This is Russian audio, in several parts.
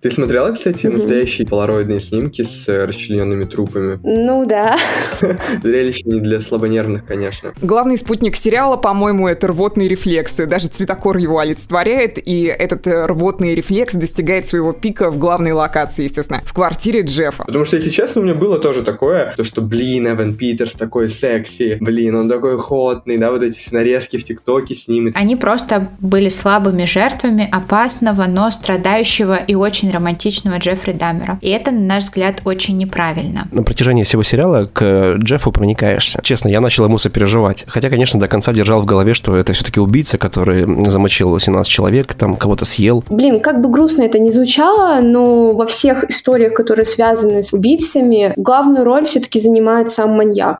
Ты смотрела, кстати, mm-hmm. настоящие полароидные снимки с э, расчлененными трупами? Ну да. Зрелище не для слабонервных, конечно. Главный спутник сериала, по-моему, это рвотные рефлексы. Даже цветокор его олицетворяет, и этот э, рвотный рефлекс достигает своего пика в главной локации, естественно, в квартире Джеффа. Потому что, если честно, у меня было тоже такое, то что, блин, Эван Питерс такой секси, блин, он такой хотный, да, вот эти нарезки в ТикТоке снимет. Они просто были слабыми жертвами опасного, но страдающего и очень очень романтичного Джеффри Даммера. И это, на наш взгляд, очень неправильно. На протяжении всего сериала к Джеффу проникаешься. Честно, я начал ему сопереживать. Хотя, конечно, до конца держал в голове, что это все-таки убийца, который замочил 17 человек, там кого-то съел. Блин, как бы грустно это не звучало, но во всех историях, которые связаны с убийцами, главную роль все-таки занимает сам маньяк.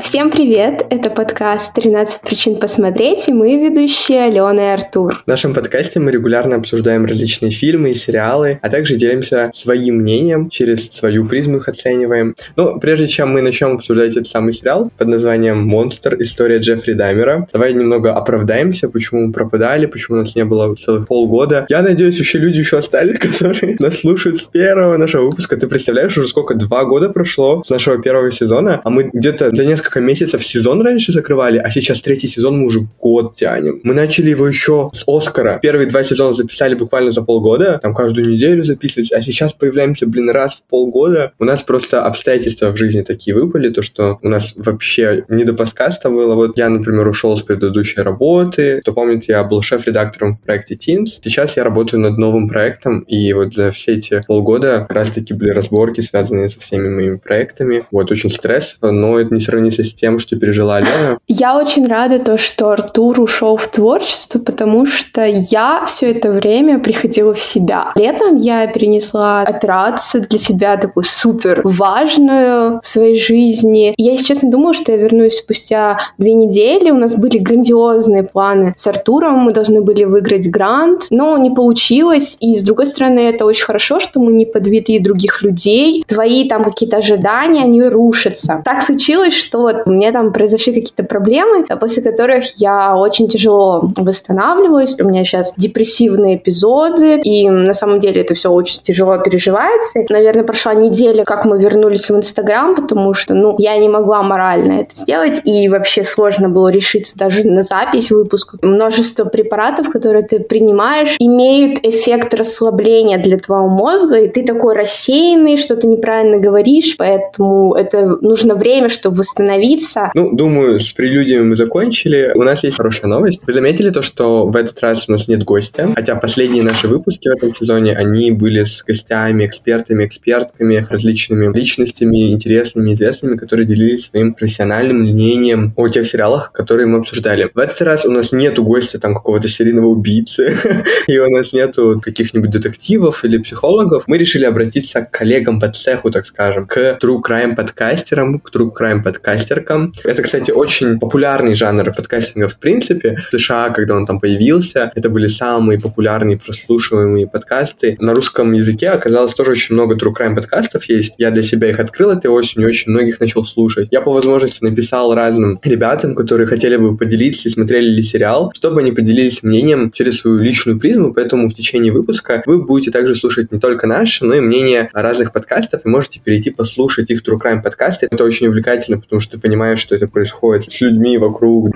Всем привет! Это подкаст «13 причин посмотреть» и мы ведущие Алена и Артур. В нашем подкасте мы регулярно обсуждаем различные фильмы и сериалы, а также делимся своим мнением, через свою призму их оцениваем. Но прежде чем мы начнем обсуждать этот самый сериал под названием «Монстр. История Джеффри Даймера», давай немного оправдаемся, почему мы пропадали, почему у нас не было целых полгода. Я надеюсь, вообще люди еще остались, которые нас слушают с первого нашего выпуска. Ты представляешь, уже сколько? Два года прошло с нашего первого сезона, а мы где-то за несколько несколько месяцев сезон раньше закрывали, а сейчас третий сезон мы уже год тянем. Мы начали его еще с Оскара. Первые два сезона записали буквально за полгода, там каждую неделю записывались, а сейчас появляемся, блин, раз в полгода. У нас просто обстоятельства в жизни такие выпали, то, что у нас вообще не до подкаста было. Вот я, например, ушел с предыдущей работы. Кто помнит, я был шеф-редактором в проекте Teens. Сейчас я работаю над новым проектом, и вот за все эти полгода как раз-таки были разборки, связанные со всеми моими проектами. Вот, очень стрессово, но это не сравнится с тем, что пережила Алена? Я очень рада то, что Артур ушел в творчество, потому что я все это время приходила в себя. Летом я перенесла операцию для себя такую супер важную в своей жизни. я, если честно, думала, что я вернусь спустя две недели. У нас были грандиозные планы с Артуром, мы должны были выиграть грант, но не получилось. И, с другой стороны, это очень хорошо, что мы не подвели других людей. Твои там какие-то ожидания, они рушатся. Так случилось, что вот у меня там произошли какие-то проблемы, после которых я очень тяжело восстанавливаюсь. У меня сейчас депрессивные эпизоды, и на самом деле это все очень тяжело переживается. Наверное, прошла неделя, как мы вернулись в Инстаграм, потому что, ну, я не могла морально это сделать, и вообще сложно было решиться даже на запись выпуска. Множество препаратов, которые ты принимаешь, имеют эффект расслабления для твоего мозга, и ты такой рассеянный, что ты неправильно говоришь, поэтому это нужно время, чтобы восстановиться остановиться. Ну, думаю, с прелюдиями мы закончили. У нас есть хорошая новость. Вы заметили то, что в этот раз у нас нет гостя? Хотя последние наши выпуски в этом сезоне, они были с гостями, экспертами, экспертками, различными личностями, интересными, известными, которые делились своим профессиональным мнением о тех сериалах, которые мы обсуждали. В этот раз у нас нету гостя там какого-то серийного убийцы, и у нас нету каких-нибудь детективов или психологов. Мы решили обратиться к коллегам по цеху, так скажем, к true crime подкастерам, к true crime подкастерам, подкастеркам. Это, кстати, очень популярный жанр подкастинга в принципе. В США, когда он там появился, это были самые популярные прослушиваемые подкасты. На русском языке оказалось тоже очень много true crime подкастов есть. Я для себя их открыл этой осенью, очень многих начал слушать. Я по возможности написал разным ребятам, которые хотели бы поделиться смотрели ли сериал, чтобы они поделились мнением через свою личную призму, поэтому в течение выпуска вы будете также слушать не только наши, но и мнение разных подкастов, и можете перейти послушать их True Crime подкасты. Это очень увлекательно, потому что понимаешь, что это происходит с людьми вокруг.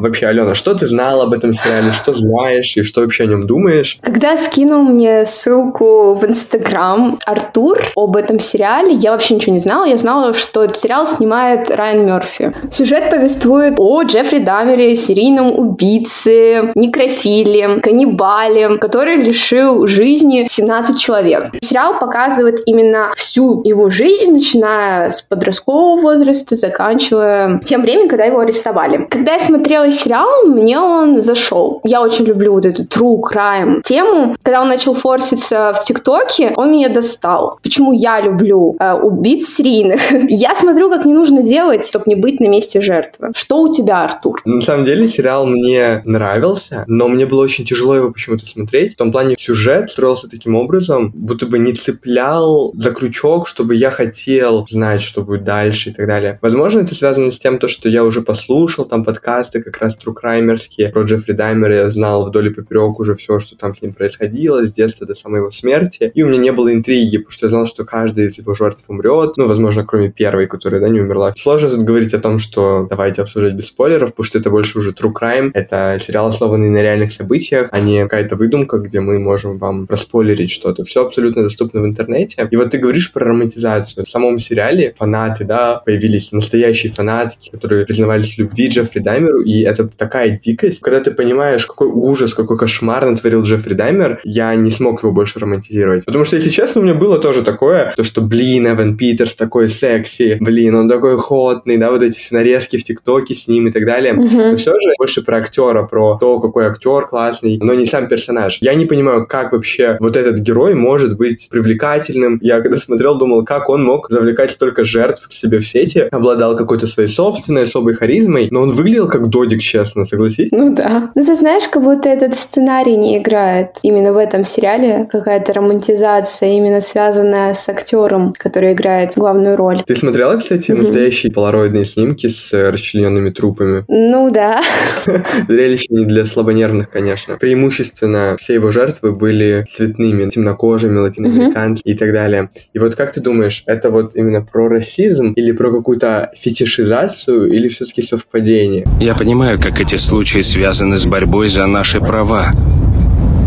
Вообще, Алена, что ты знала об этом сериале, что знаешь и что вообще о нем думаешь? Когда скинул мне ссылку в Инстаграм Артур об этом сериале, я вообще ничего не знала. Я знала, что этот сериал снимает Райан Мерфи. Сюжет повествует о Джеффри Дамере, серийном убийце, некрофиле, каннибале, который лишил жизни 17 человек. Сериал показывает именно всю его жизнь, начиная с подросткового возраста, заканчивая тем временем, когда его арестовали. Когда я смотрела сериал, мне он зашел. Я очень люблю вот эту true crime тему. Когда он начал форситься в ТикТоке, он меня достал. Почему я люблю э, убийц серийных? я смотрю, как не нужно делать, чтобы не быть на месте жертвы. Что у тебя, Артур? На самом деле сериал мне нравился, но мне было очень тяжело его почему-то смотреть. В том плане сюжет строился таким образом, будто бы не цеплял за крючок, чтобы я хотел знать, что будет дальше и так далее. Возможно, это связано с тем, то, что я уже послушал там подкасты как раз трукраймерские. Про Джеффри Даймера я знал вдоль и поперек уже все, что там с ним происходило, с детства до самой его смерти. И у меня не было интриги, потому что я знал, что каждый из его жертв умрет. Ну, возможно, кроме первой, которая, да, не умерла. Сложно тут говорить о том, что давайте обсуждать без спойлеров, потому что это больше уже true crime. Это сериал, основанный на реальных событиях, а не какая-то выдумка, где мы можем вам проспойлерить что-то. Все абсолютно доступно в интернете. И вот ты говоришь про романтизацию. В самом сериале фанаты, да, появились настоящие фанатки, которые признавались в любви Джеффри Даймеру, и это такая дикость. Когда ты понимаешь, какой ужас, какой кошмар натворил Джеффри Даймер, я не смог его больше романтизировать. Потому что, если честно, у меня было тоже такое, то, что, блин, Эван Питерс такой секси, блин, он такой ходный, да, вот эти все нарезки в ТикТоке с ним и так далее. Мгм. Но все же больше про актера, про то, какой актер классный, но не сам персонаж. Я не понимаю, как вообще вот этот герой может быть привлекательным. Я когда смотрел, думал, как он мог завлекать столько жертв к себе в сети, обладал какой-то своей собственной особой харизмой, но он выглядел как Додик, честно, согласись? Ну да. Ну ты знаешь, как будто этот сценарий не играет. Именно в этом сериале какая-то романтизация, именно связанная с актером, который играет главную роль. Ты смотрела, кстати, Мгм. настоящие полароидные снимки с э, расчлененными трупами? Ну да. Зрелище не для слабонервных, конечно. Преимущественно все его жертвы были цветными, темнокожими, латиноамериканцами и так далее. И вот как ты думаешь, это вот именно про расизм или про какую-то фетишизацию или все-таки совпадение? Я понимаю, как эти случаи связаны с борьбой за наши права.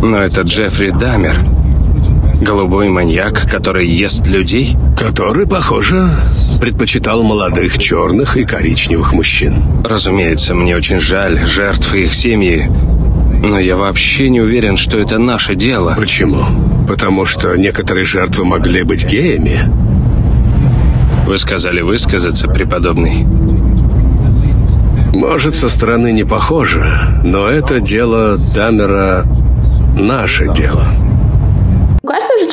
Но это Джеффри Дамер. Голубой маньяк, который ест людей? Который, похоже, предпочитал молодых черных и коричневых мужчин. Разумеется, мне очень жаль жертв и их семьи. Но я вообще не уверен, что это наше дело. Почему? Потому что некоторые жертвы могли быть геями. Вы сказали высказаться, преподобный. Может, со стороны не похоже, но это дело Дамера наше дело.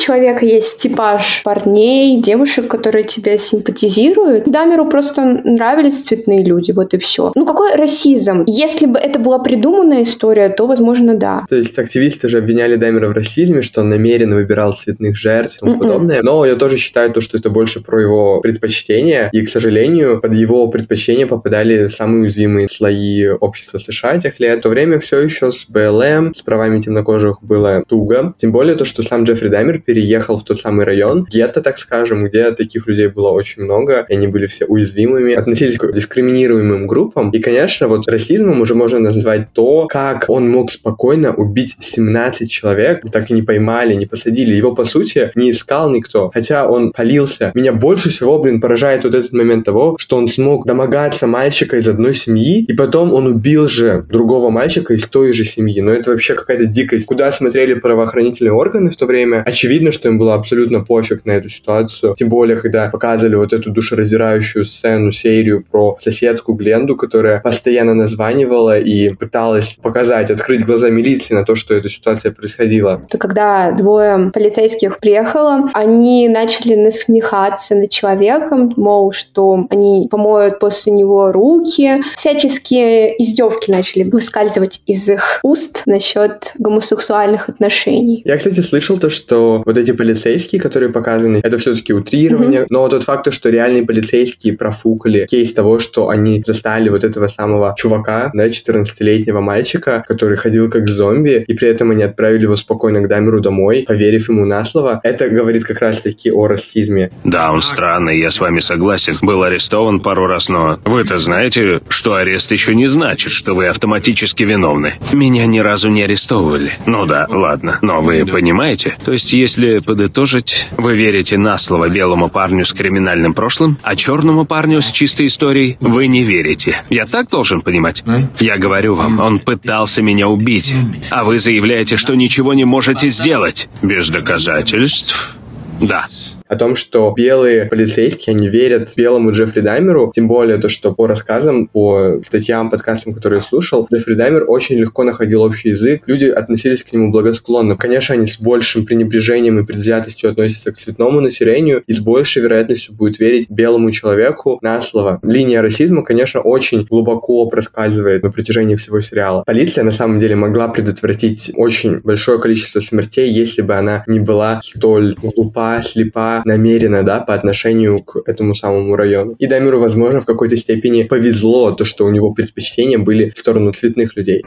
Человека есть типаж парней, девушек, которые тебя симпатизируют. Дамеру просто нравились цветные люди, вот и все. Ну какой расизм? Если бы это была придуманная история, то, возможно, да. То есть активисты же обвиняли Даймера в расизме, что он намеренно выбирал цветных жертв и тому подобное. Но я тоже считаю то, что это больше про его предпочтения. И, к сожалению, под его предпочтения попадали самые уязвимые слои общества США тех лет. В то время все еще с БЛМ, с правами темнокожих было туго. Тем более то, что сам Джеффри Даймер переехал в тот самый район, гетто, так скажем, где таких людей было очень много, и они были все уязвимыми, относились к дискриминируемым группам. И, конечно, вот расизмом уже можно назвать то, как он мог спокойно убить 17 человек, так и не поймали, не посадили. Его, по сути, не искал никто, хотя он полился. Меня больше всего, блин, поражает вот этот момент того, что он смог домогаться мальчика из одной семьи, и потом он убил же другого мальчика из той же семьи. Но это вообще какая-то дикость. Куда смотрели правоохранительные органы в то время? Очевидно, что им было абсолютно пофиг на эту ситуацию. Тем более, когда показывали вот эту душераздирающую сцену, серию про соседку Гленду, которая постоянно названивала и пыталась показать, открыть глаза милиции на то, что эта ситуация происходила. То когда двое полицейских приехало, они начали насмехаться над человеком, мол, что они помоют после него руки. Всяческие издевки начали выскальзывать из их уст насчет гомосексуальных отношений. Я, кстати, слышал то, что вот эти полицейские, которые показаны, это все-таки утрирование, но тот факт, то, что реальные полицейские профукали кейс того, что они застали вот этого самого чувака, да, 14-летнего мальчика, который ходил как зомби, и при этом они отправили его спокойно к Дамеру домой, поверив ему на слово, это говорит как раз-таки о расизме. Да, он странный, я с вами согласен. Был арестован пару раз, но вы-то знаете, что арест еще не значит, что вы автоматически виновны. Меня ни разу не арестовывали. Ну да, ладно. Но вы понимаете? То есть, если подытожить, вы верите на слово белому парню с криминальным прошлым, а черному парню с чистой историей вы не верите. Я так должен понимать? Я говорю вам, он пытался меня убить, а вы заявляете, что ничего не можете сделать. Без доказательств? Да. О том, что белые полицейские, они верят белому Джеффри Даймеру, тем более то, что по рассказам, по статьям, подкастам, которые я слушал, Джеффри Даймер очень легко находил общий язык, люди относились к нему благосклонно. Конечно, они с большим пренебрежением и предвзятостью относятся к цветному населению и с большей вероятностью будут верить белому человеку на слово. Линия расизма, конечно, очень глубоко проскальзывает на протяжении всего сериала. Полиция, на самом деле, могла предотвратить очень большое количество смертей, если бы она не была столь глупа, слепа была намерена, да, по отношению к этому самому району. И Дамиру, возможно, в какой-то степени повезло то, что у него предпочтения были в сторону цветных людей.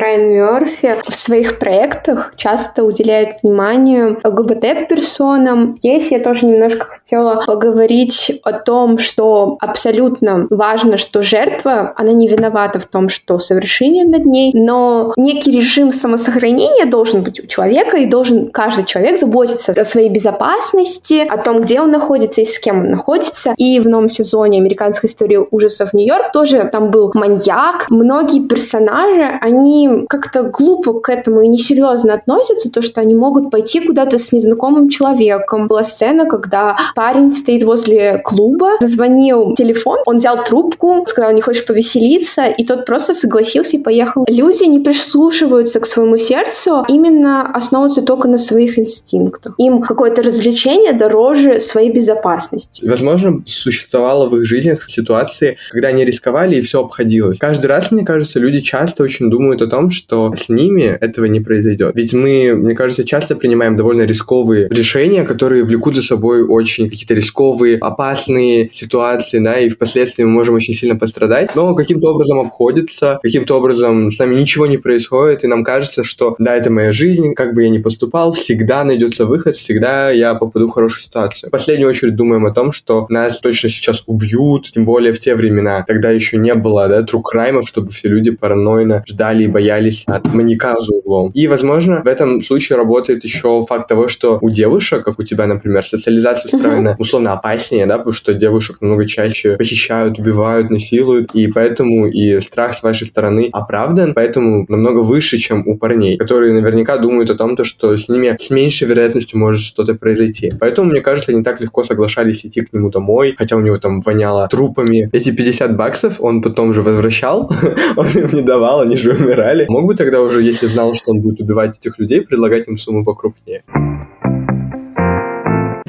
Райан Мерфи в своих проектах часто уделяет внимание ЛГБТ-персонам. Здесь я тоже немножко хотела поговорить о том, что абсолютно важно, что жертва, она не виновата в том, что совершение над ней, но некий режим самосохранения должен быть у человека, и должен каждый человек заботиться о своей безопасности, о том, где он находится и с кем он находится. И в новом сезоне «Американской истории ужасов Нью-Йорк» тоже там был маньяк. Многие персонажи, они как-то глупо к этому и несерьезно относятся, то, что они могут пойти куда-то с незнакомым человеком. Была сцена, когда парень стоит возле клуба, зазвонил телефон, он взял трубку, сказал, не хочешь повеселиться, и тот просто согласился и поехал. Люди не прислушиваются к своему сердцу, именно основываются только на своих инстинктах. Им какое-то развлечение дороже своей безопасности. Возможно, существовало в их жизнях ситуации, когда они рисковали и все обходилось. Каждый раз, мне кажется, люди часто очень думают о том, том, что с ними этого не произойдет. Ведь мы, мне кажется, часто принимаем довольно рисковые решения, которые влекут за собой очень какие-то рисковые, опасные ситуации, да, и впоследствии мы можем очень сильно пострадать, но каким-то образом обходится, каким-то образом с нами ничего не происходит, и нам кажется, что да, это моя жизнь, как бы я ни поступал, всегда найдется выход, всегда я попаду в хорошую ситуацию. В последнюю очередь думаем о том, что нас точно сейчас убьют, тем более в те времена. Тогда еще не было, да, true crime ов, чтобы все люди паранойно ждали и боялись боялись от маньяка за углом. И, возможно, в этом случае работает еще факт того, что у девушек, как у тебя, например, социализация устроена условно опаснее, да, потому что девушек намного чаще похищают, убивают, насилуют, и поэтому и страх с вашей стороны оправдан, поэтому намного выше, чем у парней, которые наверняка думают о том, то, что с ними с меньшей вероятностью может что-то произойти. Поэтому, мне кажется, они так легко соглашались идти к нему домой, хотя у него там воняло трупами. Эти 50 баксов он потом же возвращал, он им не давал, они же умирали, далее. Мог бы тогда уже, если знал, что он будет убивать этих людей, предлагать им сумму покрупнее.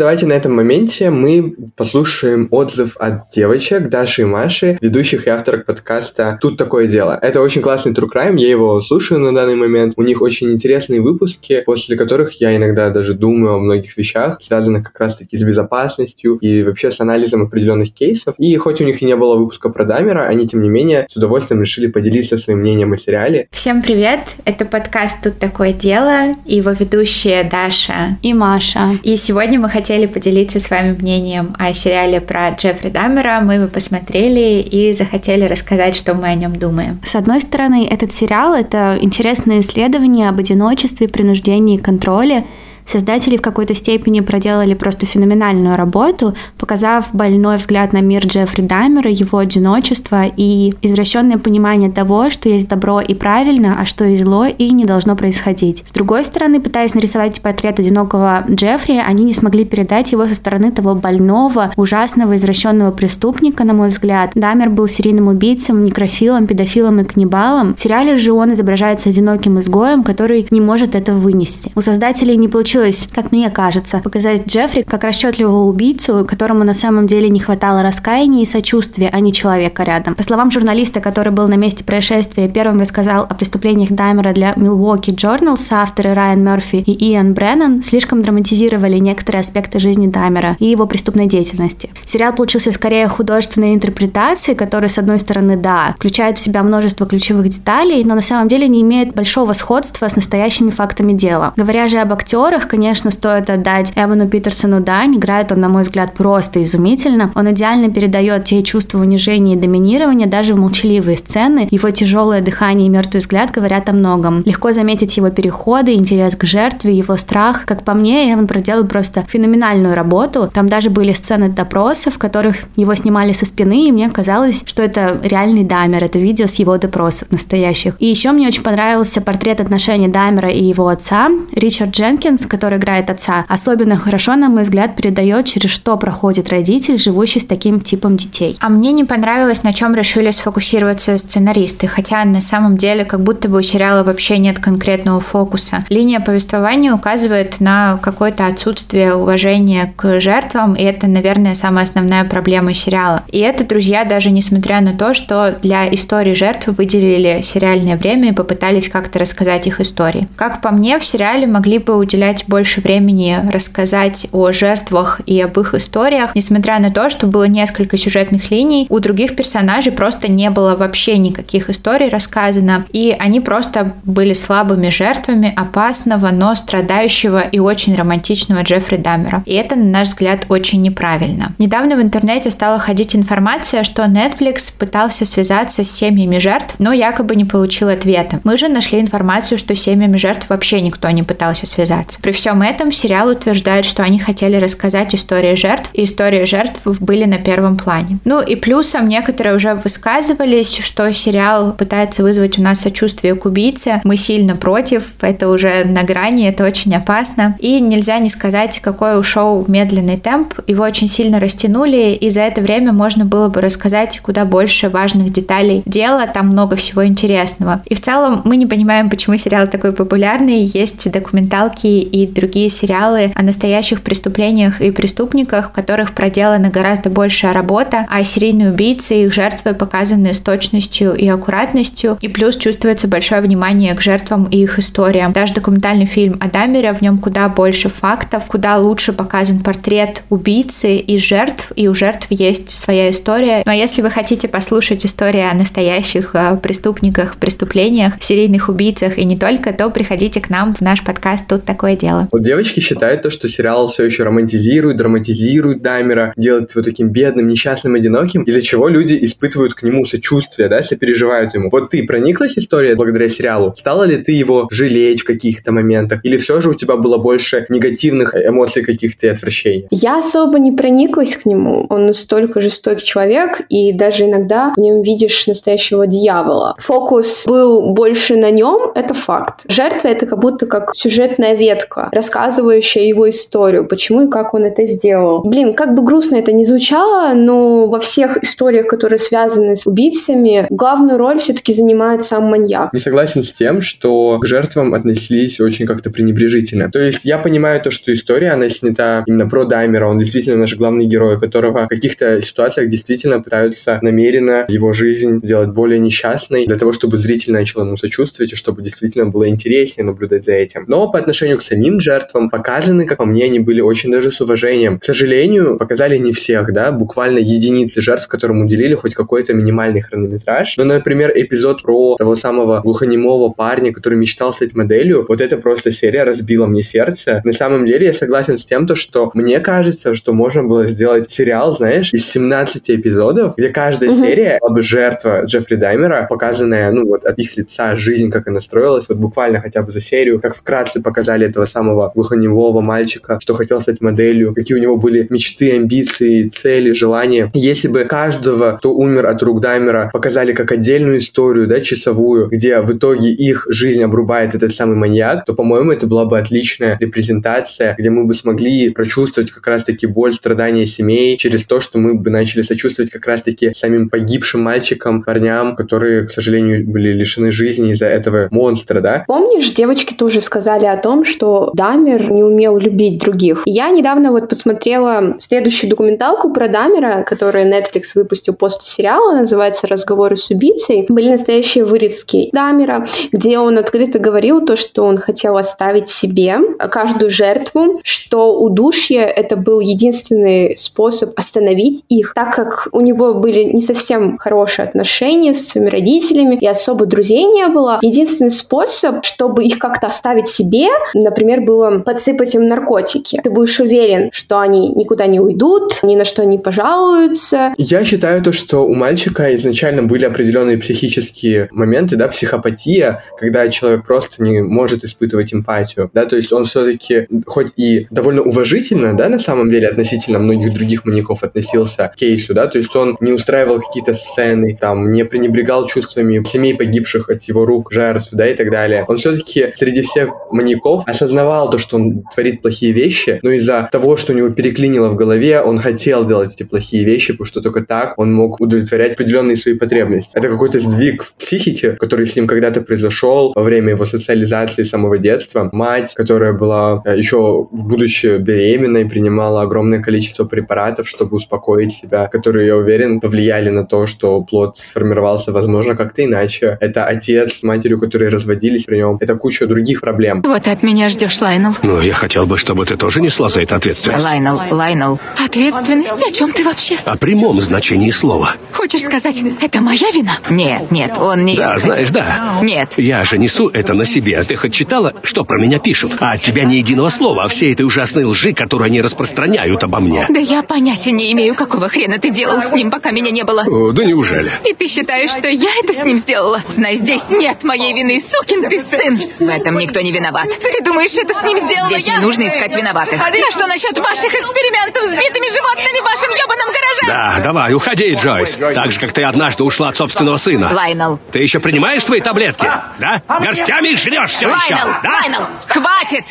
Давайте на этом моменте мы послушаем отзыв от девочек Даши и Маши, ведущих и авторок подкаста «Тут такое дело». Это очень классный true crime, я его слушаю на данный момент. У них очень интересные выпуски, после которых я иногда даже думаю о многих вещах, связанных как раз-таки с безопасностью и вообще с анализом определенных кейсов. И хоть у них и не было выпуска про Дамера, они, тем не менее, с удовольствием решили поделиться своим мнением о сериале. Всем привет! Это подкаст «Тут такое дело» и его ведущие Даша и Маша. И сегодня мы хотим хотели поделиться с вами мнением о сериале про Джеффри Даммера. Мы его посмотрели и захотели рассказать, что мы о нем думаем. С одной стороны, этот сериал — это интересное исследование об одиночестве, принуждении и контроле, Создатели в какой-то степени проделали просто феноменальную работу, показав больной взгляд на мир Джеффри Даймера, его одиночество и извращенное понимание того, что есть добро и правильно, а что есть зло и не должно происходить. С другой стороны, пытаясь нарисовать портрет одинокого Джеффри, они не смогли передать его со стороны того больного, ужасного, извращенного преступника, на мой взгляд. Дамер был серийным убийцем, некрофилом, педофилом и каннибалом. В сериале же он изображается одиноким изгоем, который не может этого вынести. У создателей не получилось получилось, как мне кажется, показать Джеффри как расчетливого убийцу, которому на самом деле не хватало раскаяния и сочувствия, а не человека рядом. По словам журналиста, который был на месте происшествия, первым рассказал о преступлениях Даймера для Milwaukee Journal, авторы Райан Мерфи и Иэн Бреннан слишком драматизировали некоторые аспекты жизни Даймера и его преступной деятельности. Сериал получился скорее художественной интерпретацией, которая, с одной стороны, да, включает в себя множество ключевых деталей, но на самом деле не имеет большого сходства с настоящими фактами дела. Говоря же об актерах, конечно, стоит отдать Эвану Питерсону дань. Играет он, на мой взгляд, просто изумительно. Он идеально передает те чувства унижения и доминирования даже в молчаливые сцены. Его тяжелое дыхание и мертвый взгляд говорят о многом. Легко заметить его переходы, интерес к жертве, его страх. Как по мне, Эван проделал просто феноменальную работу. Там даже были сцены допросов, в которых его снимали со спины, и мне казалось, что это реальный Даймер, это видео с его допросов настоящих. И еще мне очень понравился портрет отношений Даймера и его отца. Ричард Дженкинс, который играет отца, особенно хорошо, на мой взгляд, передает, через что проходит родитель, живущий с таким типом детей. А мне не понравилось, на чем решили сфокусироваться сценаристы, хотя на самом деле как будто бы у сериала вообще нет конкретного фокуса. Линия повествования указывает на какое-то отсутствие уважения к жертвам, и это, наверное, самая основная проблема сериала. И это, друзья, даже несмотря на то, что для истории жертв выделили сериальное время и попытались как-то рассказать их истории. Как по мне, в сериале могли бы уделять дать больше времени рассказать о жертвах и об их историях, несмотря на то, что было несколько сюжетных линий, у других персонажей просто не было вообще никаких историй рассказано, и они просто были слабыми жертвами опасного, но страдающего и очень романтичного Джеффри Даммера. И это, на наш взгляд, очень неправильно. Недавно в интернете стала ходить информация, что Netflix пытался связаться с семьями жертв, но якобы не получил ответа. Мы же нашли информацию, что семьями жертв вообще никто не пытался связаться. При всем этом сериал утверждает, что они хотели рассказать истории жертв, и истории жертв были на первом плане. Ну и плюсом некоторые уже высказывались, что сериал пытается вызвать у нас сочувствие к убийце. Мы сильно против, это уже на грани, это очень опасно. И нельзя не сказать, какой у шоу медленный темп. Его очень сильно растянули, и за это время можно было бы рассказать куда больше важных деталей дела, там много всего интересного. И в целом мы не понимаем, почему сериал такой популярный. Есть документалки и другие сериалы о настоящих преступлениях и преступниках, в которых проделана гораздо большая работа, а серийные убийцы и их жертвы показаны с точностью и аккуратностью, и плюс чувствуется большое внимание к жертвам и их историям. Даже документальный фильм о Дамере, в нем куда больше фактов, куда лучше показан портрет убийцы и жертв, и у жертв есть своя история. Ну а если вы хотите послушать истории о настоящих э, преступниках, преступлениях, серийных убийцах и не только, то приходите к нам в наш подкаст «Тут такое дело». Вот девочки считают то, что сериал все еще романтизирует, драматизирует Дамера, делает его таким бедным, несчастным, одиноким, из-за чего люди испытывают к нему сочувствие, да, сопереживают ему. Вот ты прониклась историей благодаря сериалу? Стала ли ты его жалеть в каких-то моментах? Или все же у тебя было больше негативных эмоций каких-то и отвращений? Я особо не прониклась к нему. Он настолько жестокий человек, и даже иногда в нем видишь настоящего дьявола. Фокус был больше на нем, это факт. Жертва — это как будто как сюжетная ветка, рассказывающая его историю, почему и как он это сделал. Блин, как бы грустно это ни звучало, но во всех историях, которые связаны с убийцами, главную роль все-таки занимает сам маньяк. Не согласен с тем, что к жертвам отнеслись очень как-то пренебрежительно. То есть я понимаю то, что история, она снята именно про Даймера, он действительно наш главный герой, которого в каких-то ситуациях действительно пытаются намеренно его жизнь сделать более несчастной, для того, чтобы зритель начал ему сочувствовать, и чтобы действительно было интереснее наблюдать за этим. Но по отношению к самим жертвам показаны, как по мне, они были очень даже с уважением. К сожалению, показали не всех, да, буквально единицы жертв, которым уделили хоть какой-то минимальный хронометраж. Но, например, эпизод про того самого глухонемого парня, который мечтал стать моделью, вот это просто серия разбила мне сердце. На самом деле я согласен с тем, то, что мне кажется, что можно было сделать сериал, знаешь, из 17 эпизодов, где каждая угу. серия об жертва Джеффри Даймера, показанная, ну, вот от их лица жизнь, как она строилась, вот буквально хотя бы за серию, как вкратце показали этого самого глухонемого мальчика, что хотел стать моделью, какие у него были мечты, амбиции, цели, желания. Если бы каждого, кто умер от рук Даймера, показали как отдельную историю, да, часовую, где в итоге их жизнь обрубает этот самый маньяк, то, по-моему, это была бы отличная репрезентация, где мы бы смогли прочувствовать как раз-таки боль, страдания семей через то, что мы бы начали сочувствовать как раз-таки самим погибшим мальчикам, парням, которые, к сожалению, были лишены жизни из-за этого монстра, да? Помнишь, девочки тоже сказали о том, что Дамер не умел любить других. Я недавно вот посмотрела следующую документалку про Дамера, которую Netflix выпустил после сериала, называется «Разговоры с убийцей». Были настоящие вырезки Дамера, где он открыто говорил то, что он хотел оставить себе каждую жертву, что удушье — это был единственный способ остановить их, так как у него были не совсем хорошие отношения с своими родителями и особо друзей не было. Единственный способ, чтобы их как-то оставить себе, например, было подсыпать им наркотики. Ты будешь уверен, что они никуда не уйдут, ни на что не пожалуются. Я считаю то, что у мальчика изначально были определенные психические моменты, да, психопатия, когда человек просто не может испытывать эмпатию, да, то есть он все-таки хоть и довольно уважительно, да, на самом деле относительно многих других маньяков относился к кейсу, да, то есть он не устраивал какие-то сцены, там, не пренебрегал чувствами семей погибших от его рук, жертв, да, и так далее. Он все-таки среди всех маньяков осознавал то, что он творит плохие вещи, но из-за того, что у него переклинило в голове, он хотел делать эти плохие вещи, потому что только так он мог удовлетворять определенные свои потребности. Это какой-то сдвиг в психике, который с ним когда-то произошел во время его социализации с самого детства. Мать, которая была э, еще в будущее беременной, принимала огромное количество препаратов, чтобы успокоить себя, которые, я уверен, повлияли на то, что плод сформировался, возможно, как-то иначе. Это отец с матерью, которые разводились при нем. Это куча других проблем. Вот от меня ждешь несешь, Лайнел? Ну, я хотел бы, чтобы ты тоже несла за это ответственность. Лайнел, Лайнел. Ответственность? О чем ты вообще? О прямом значении слова. Хочешь сказать, это моя вина? Нет, нет, он не... Да, знаешь, да. Нет. Я же несу это на себе. Ты хоть читала, что про меня пишут? А от тебя ни единого слова о всей этой ужасной лжи, которую они распространяют обо мне. Да я понятия не имею, какого хрена ты делал с ним, пока меня не было. О, да неужели? И ты считаешь, что я это с ним сделала? Знай, здесь нет моей вины, сукин ты сын. В этом никто не виноват. Ты думаешь, это с ним сделала Здесь я? не нужно искать виноватых. А что насчет ваших экспериментов с битыми животными в вашем ебаном гараже? Да, давай, уходи, Джойс. Так же, как ты однажды ушла от собственного сына. Лайнел. Ты еще принимаешь свои таблетки? Да? Горстями их жрешь все еще? Лайнел, Да? Лайнел, хватит!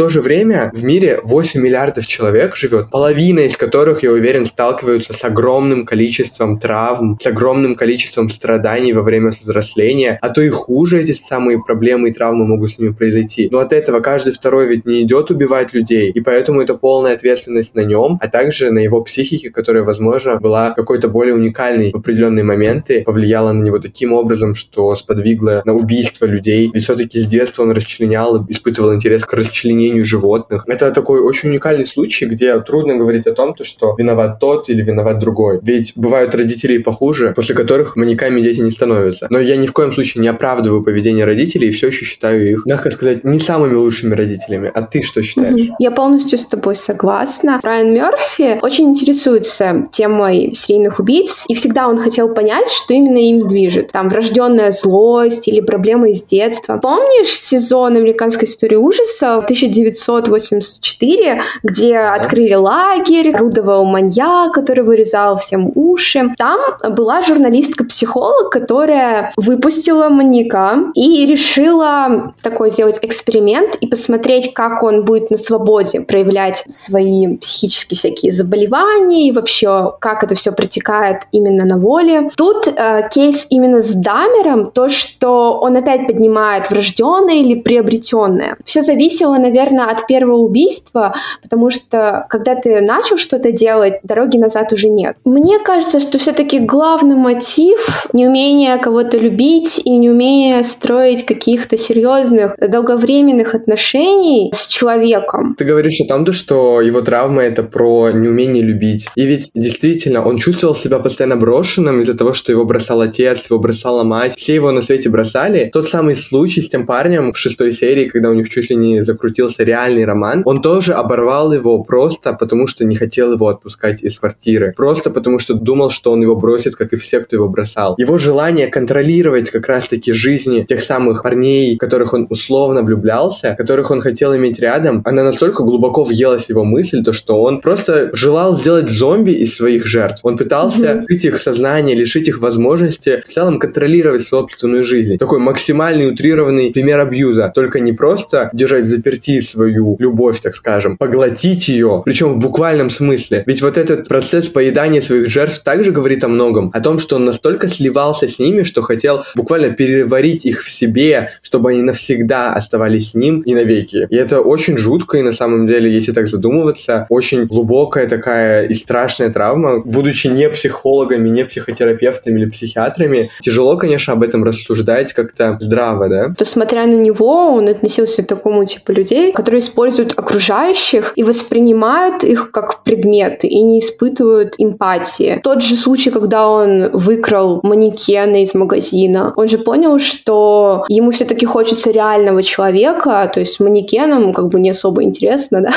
То же время в мире 8 миллиардов человек живет, половина из которых, я уверен, сталкиваются с огромным количеством травм, с огромным количеством страданий во время взросления, а то и хуже эти самые проблемы и травмы могут с ними произойти. Но от этого каждый второй ведь не идет убивать людей, и поэтому это полная ответственность на нем, а также на его психике, которая, возможно, была какой-то более уникальной в определенные моменты, повлияла на него таким образом, что сподвигло на убийство людей. Ведь все-таки с детства он расчленял, испытывал интерес к расчленению животных. Это такой очень уникальный случай, где трудно говорить о том, то, что виноват тот или виноват другой. Ведь бывают родители похуже, после которых маньяками дети не становятся. Но я ни в коем случае не оправдываю поведение родителей и все еще считаю их, мягко сказать, не самыми лучшими родителями. А ты что считаешь? Я полностью с тобой согласна. Райан Мерфи очень интересуется темой серийных убийц, и всегда он хотел понять, что именно им движет. Там врожденная злость или проблемы из детства. Помнишь сезон американской истории ужасов 1984, где открыли лагерь, орудовал маньяк, который вырезал всем уши. Там была журналистка-психолог, которая выпустила маньяка и решила такой сделать эксперимент и посмотреть, как он будет на свободе проявлять свои психические всякие заболевания и вообще, как это все протекает именно на воле. Тут э, кейс именно с Дамером, то, что он опять поднимает врожденное или приобретенное. Все зависело, наверное, от первого убийства, потому что когда ты начал что-то делать, дороги назад уже нет. Мне кажется, что все-таки главный мотив — неумение кого-то любить и неумение строить каких-то серьезных, долговременных отношений с человеком. Ты говоришь о том, то, что его травма — это про неумение любить. И ведь действительно он чувствовал себя постоянно брошенным из-за того, что его бросал отец, его бросала мать. Все его на свете бросали. Тот самый случай с тем парнем в шестой серии, когда у них чуть ли не закрутился реальный роман, он тоже оборвал его просто потому, что не хотел его отпускать из квартиры. Просто потому, что думал, что он его бросит, как и все, кто его бросал. Его желание контролировать как раз-таки жизни тех самых парней, в которых он условно влюблялся, которых он хотел иметь рядом, она настолько глубоко въелась в его мысль, то что он просто желал сделать зомби из своих жертв. Он пытался mm-hmm. лишить их сознания, лишить их возможности в целом контролировать собственную жизнь. Такой максимальный утрированный пример абьюза. Только не просто держать в заперти свою любовь, так скажем, поглотить ее, причем в буквальном смысле. Ведь вот этот процесс поедания своих жертв также говорит о многом. О том, что он настолько сливался с ними, что хотел буквально переварить их в себе, чтобы они навсегда оставались с ним и навеки. И это очень жутко, и на самом деле, если так задумываться, очень глубокая такая и страшная травма. Будучи не психологами, не психотерапевтами или психиатрами, тяжело, конечно, об этом рассуждать как-то здраво, да? То, смотря на него, он относился к такому типу людей, которые используют окружающих и воспринимают их как предметы и не испытывают эмпатии. Тот же случай, когда он выкрал манекены из магазина, он же понял, что ему все-таки хочется реального человека, то есть с манекеном как бы не особо интересно, да?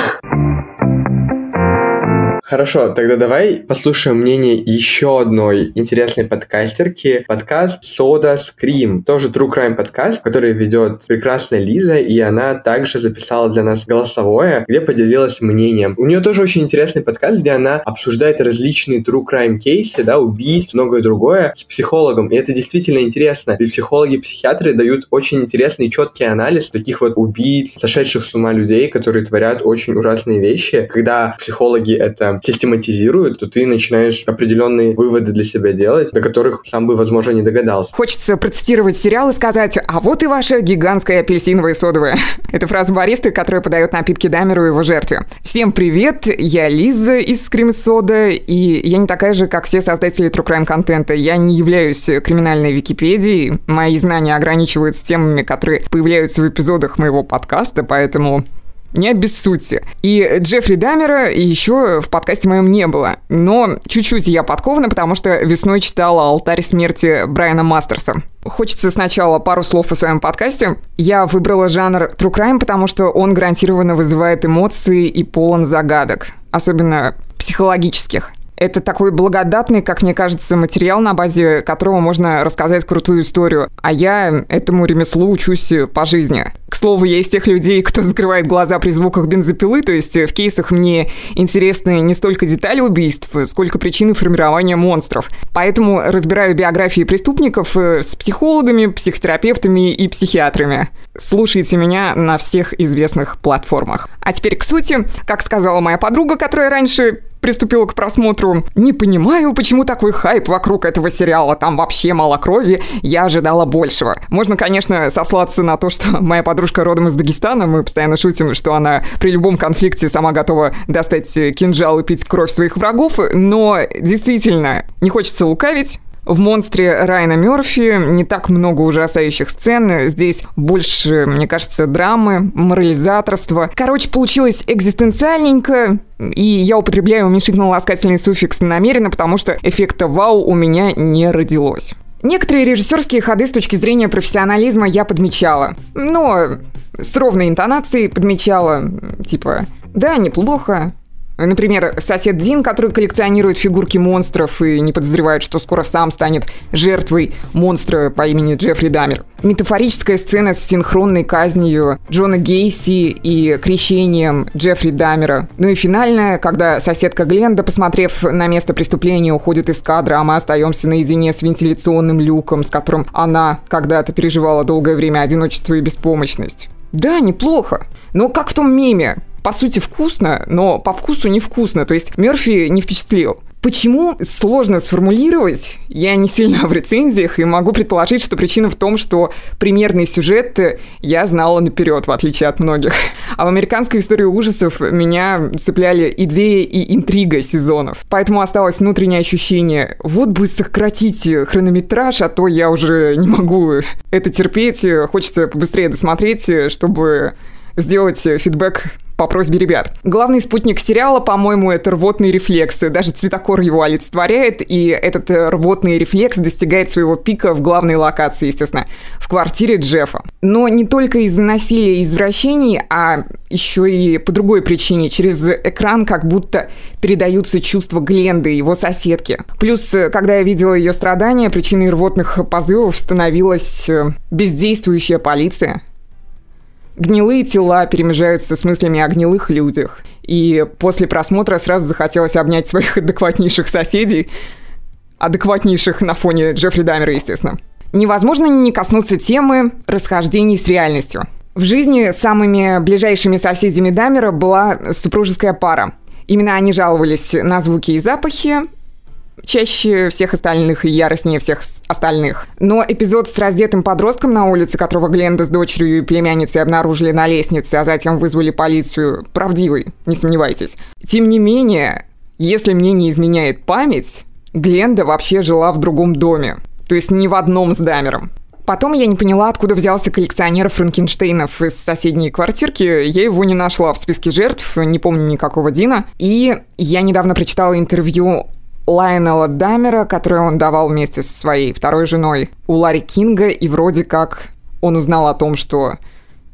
Хорошо, тогда давай послушаем мнение еще одной интересной подкастерки. Подкаст Soda Scream. Тоже True Crime подкаст, который ведет прекрасная Лиза, и она также записала для нас голосовое, где поделилась мнением. У нее тоже очень интересный подкаст, где она обсуждает различные True Crime кейсы, да, убийств, многое другое с психологом. И это действительно интересно. Ведь психологи и психиатры дают очень интересный четкий анализ таких вот убийц, сошедших с ума людей, которые творят очень ужасные вещи. Когда психологи это систематизируют, то ты начинаешь определенные выводы для себя делать, до которых сам бы, возможно, не догадался. Хочется процитировать сериал и сказать, а вот и ваша гигантская апельсиновая содовая. Это фраза бариста, которая подает напитки Дамеру и его жертве. Всем привет, я Лиза из Скрим и я не такая же, как все создатели True Crime контента. Я не являюсь криминальной Википедией, мои знания ограничиваются темами, которые появляются в эпизодах моего подкаста, поэтому не обессудьте. И Джеффри Дамера еще в подкасте моем не было. Но чуть-чуть я подкована, потому что весной читала «Алтарь смерти» Брайана Мастерса. Хочется сначала пару слов о своем подкасте. Я выбрала жанр True Crime, потому что он гарантированно вызывает эмоции и полон загадок, особенно психологических. Это такой благодатный, как мне кажется, материал, на базе которого можно рассказать крутую историю. А я этому ремеслу учусь по жизни. К слову, я из тех людей, кто закрывает глаза при звуках бензопилы, то есть в кейсах мне интересны не столько детали убийств, сколько причины формирования монстров. Поэтому разбираю биографии преступников э, с психологами, психотерапевтами и психиатрами. Слушайте меня на всех известных платформах. А теперь к сути. Как сказала моя подруга, которая раньше приступила к просмотру. Не понимаю, почему такой хайп вокруг этого сериала. Там вообще мало крови. Я ожидала большего. Можно, конечно, сослаться на то, что моя подружка родом из Дагестана. Мы постоянно шутим, что она при любом конфликте сама готова достать кинжал и пить кровь своих врагов. Но действительно, не хочется лукавить. В «Монстре» Райана Мерфи не так много ужасающих сцен. Здесь больше, мне кажется, драмы, морализаторства. Короче, получилось экзистенциальненько. И я употребляю уменьшительно-ласкательный суффикс намеренно, потому что эффекта «вау» у меня не родилось. Некоторые режиссерские ходы с точки зрения профессионализма я подмечала. Но с ровной интонацией подмечала, типа, да, неплохо, Например, сосед Дин, который коллекционирует фигурки монстров и не подозревает, что скоро сам станет жертвой монстра по имени Джеффри Дамер. Метафорическая сцена с синхронной казнью Джона Гейси и крещением Джеффри Дамера. Ну и финальная, когда соседка Гленда, посмотрев на место преступления, уходит из кадра, а мы остаемся наедине с вентиляционным люком, с которым она когда-то переживала долгое время одиночество и беспомощность. Да, неплохо. Но как в том меме, по сути вкусно, но по вкусу невкусно. То есть Мерфи не впечатлил. Почему сложно сформулировать? Я не сильно в рецензиях и могу предположить, что причина в том, что примерный сюжет я знала наперед, в отличие от многих. А в американской истории ужасов меня цепляли идеи и интрига сезонов. Поэтому осталось внутреннее ощущение, вот бы сократить хронометраж, а то я уже не могу это терпеть. Хочется побыстрее досмотреть, чтобы сделать фидбэк по просьбе ребят. Главный спутник сериала, по-моему, это рвотный рефлекс. Даже цветокор его олицетворяет, и этот э, рвотный рефлекс достигает своего пика в главной локации, естественно, в квартире Джеффа. Но не только из-за насилия и извращений, а еще и по другой причине. Через экран как будто передаются чувства Гленды, его соседки. Плюс, э, когда я видела ее страдания, причиной рвотных позывов становилась э, бездействующая полиция. Гнилые тела перемежаются с мыслями о гнилых людях. И после просмотра сразу захотелось обнять своих адекватнейших соседей, адекватнейших на фоне Джеффри Дамера, естественно. Невозможно не коснуться темы расхождений с реальностью. В жизни самыми ближайшими соседями Дамера была супружеская пара. Именно они жаловались на звуки и запахи, чаще всех остальных и яростнее всех остальных. Но эпизод с раздетым подростком на улице, которого Гленда с дочерью и племянницей обнаружили на лестнице, а затем вызвали полицию, правдивый, не сомневайтесь. Тем не менее, если мне не изменяет память, Гленда вообще жила в другом доме. То есть не в одном с Дамером. Потом я не поняла, откуда взялся коллекционер Франкенштейнов из соседней квартирки. Я его не нашла в списке жертв, не помню никакого Дина. И я недавно прочитала интервью Лайонела Дамера, которое он давал вместе со своей второй женой у Ларри Кинга, и вроде как он узнал о том, что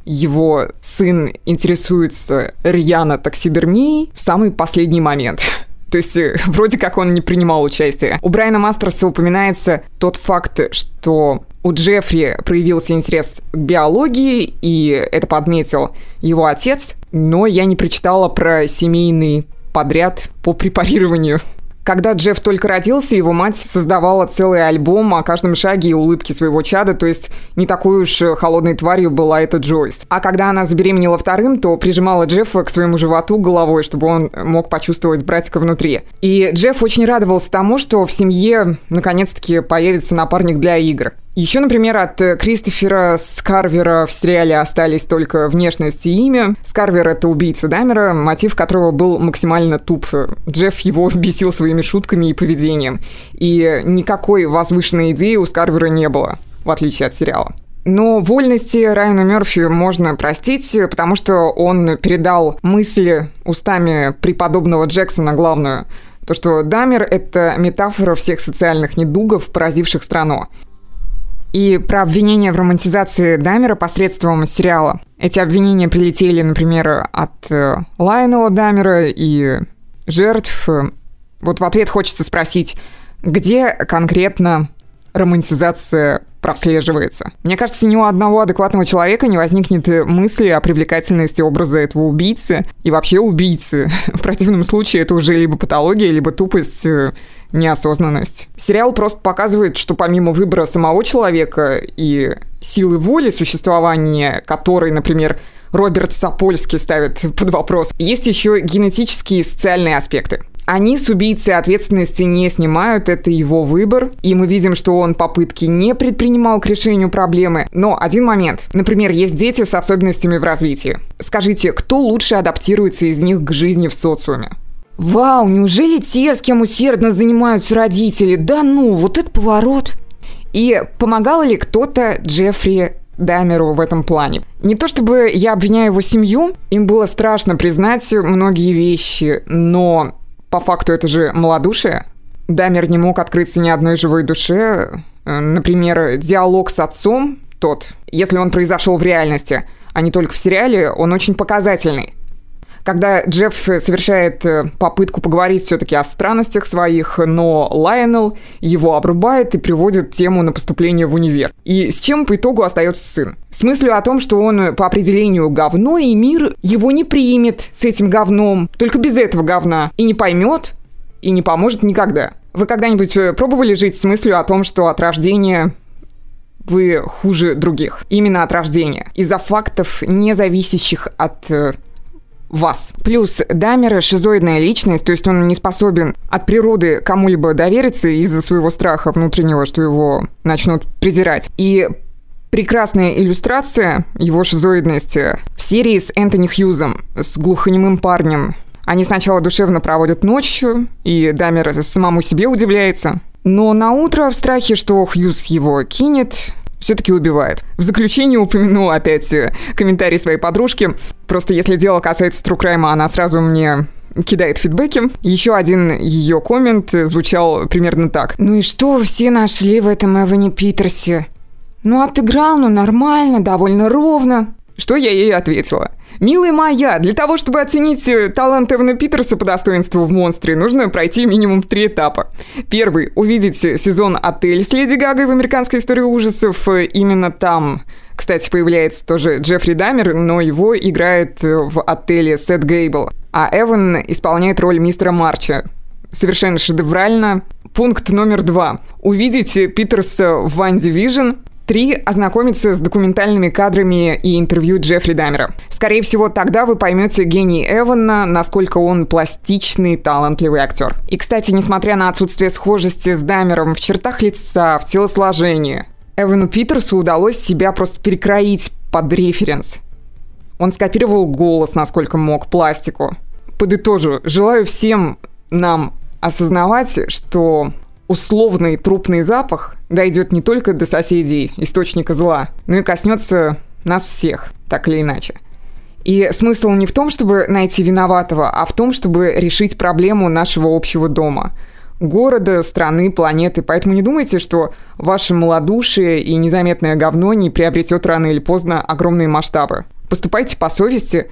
его сын интересуется рьяно таксидермией в самый последний момент. То есть э, вроде как он не принимал участия. У Брайана Мастерса упоминается тот факт, что у Джеффри проявился интерес к биологии, и это подметил его отец, но я не прочитала про семейный подряд по препарированию когда Джефф только родился, его мать создавала целый альбом о каждом шаге и улыбке своего чада, то есть не такой уж холодной тварью была эта Джойс. А когда она забеременела вторым, то прижимала Джеффа к своему животу головой, чтобы он мог почувствовать братика внутри. И Джефф очень радовался тому, что в семье наконец-таки появится напарник для игр. Еще, например, от Кристофера Скарвера в сериале остались только внешность и имя. Скарвер — это убийца Дамера, мотив которого был максимально туп. Джефф его бесил своими шутками и поведением. И никакой возвышенной идеи у Скарвера не было, в отличие от сериала. Но вольности Райану Мерфи можно простить, потому что он передал мысли устами преподобного Джексона главную, то, что Дамер — это метафора всех социальных недугов, поразивших страну. И про обвинения в романтизации Дамера посредством сериала. Эти обвинения прилетели, например, от э, Лайнела Дамера и жертв. Вот в ответ хочется спросить, где конкретно романтизация прослеживается. Мне кажется, ни у одного адекватного человека не возникнет мысли о привлекательности образа этого убийцы и вообще убийцы. В противном случае это уже либо патология, либо тупость, э, неосознанность. Сериал просто показывает, что помимо выбора самого человека и силы воли существования, которой, например, Роберт Сапольский ставит под вопрос, есть еще генетические и социальные аспекты. Они с убийцей ответственности не снимают, это его выбор, и мы видим, что он попытки не предпринимал к решению проблемы. Но один момент. Например, есть дети с особенностями в развитии. Скажите, кто лучше адаптируется из них к жизни в социуме? Вау, неужели те, с кем усердно занимаются родители? Да ну, вот это поворот. И помогал ли кто-то Джеффри Дамеру в этом плане. Не то чтобы я обвиняю его семью, им было страшно признать многие вещи, но по факту это же малодушие. Дамер не мог открыться ни одной живой душе. Э, например, диалог с отцом, тот, если он произошел в реальности, а не только в сериале, он очень показательный. Когда Джефф совершает э, попытку поговорить все-таки о странностях своих, но Лайонел его обрубает и приводит тему на поступление в универ. И с чем по итогу остается сын? С мыслью о том, что он по определению говно, и мир его не примет с этим говном, только без этого говна, и не поймет, и не поможет никогда. Вы когда-нибудь э, пробовали жить с мыслью о том, что от рождения вы хуже других? Именно от рождения. Из-за фактов, не зависящих от э, вас. Плюс Дамер шизоидная личность, то есть он не способен от природы кому-либо довериться из-за своего страха внутреннего, что его начнут презирать. И прекрасная иллюстрация его шизоидности в серии с Энтони Хьюзом, с глухонемым парнем. Они сначала душевно проводят ночью, и Дамер самому себе удивляется. Но на утро в страхе, что Хьюз его кинет, все-таки убивает. В заключение упомяну опять э, комментарий своей подружки. Просто если дело касается True Crime, она сразу мне кидает фидбэки. Еще один ее коммент звучал примерно так. «Ну и что вы все нашли в этом Эване Питерсе? Ну отыграл, ну нормально, довольно ровно». Что я ей ответила? «Милая моя, для того, чтобы оценить э, талант Эвана Питерса по достоинству в «Монстре», нужно пройти минимум три этапа. Первый – увидеть сезон «Отель» с Леди Гагой в «Американской истории ужасов». Именно там кстати, появляется тоже Джеффри Дамер, но его играет э, в отеле Сет Гейбл. А Эван исполняет роль мистера Марча. Совершенно шедеврально. Пункт номер два. Увидеть Питерса в «Ван Division Три – ознакомиться с документальными кадрами и интервью Джеффри Дамера. Скорее всего, тогда вы поймете гений Эвана, насколько он пластичный, талантливый актер. И, кстати, несмотря на отсутствие схожести с Дамером в чертах лица, в телосложении, Эвану Питерсу удалось себя просто перекроить под референс. Он скопировал голос, насколько мог, пластику. Подытожу, желаю всем нам осознавать, что условный трупный запах дойдет не только до соседей, источника зла, но и коснется нас всех, так или иначе. И смысл не в том, чтобы найти виноватого, а в том, чтобы решить проблему нашего общего дома города, страны, планеты. Поэтому не думайте, что ваше малодушие и незаметное говно не приобретет рано или поздно огромные масштабы. Поступайте по совести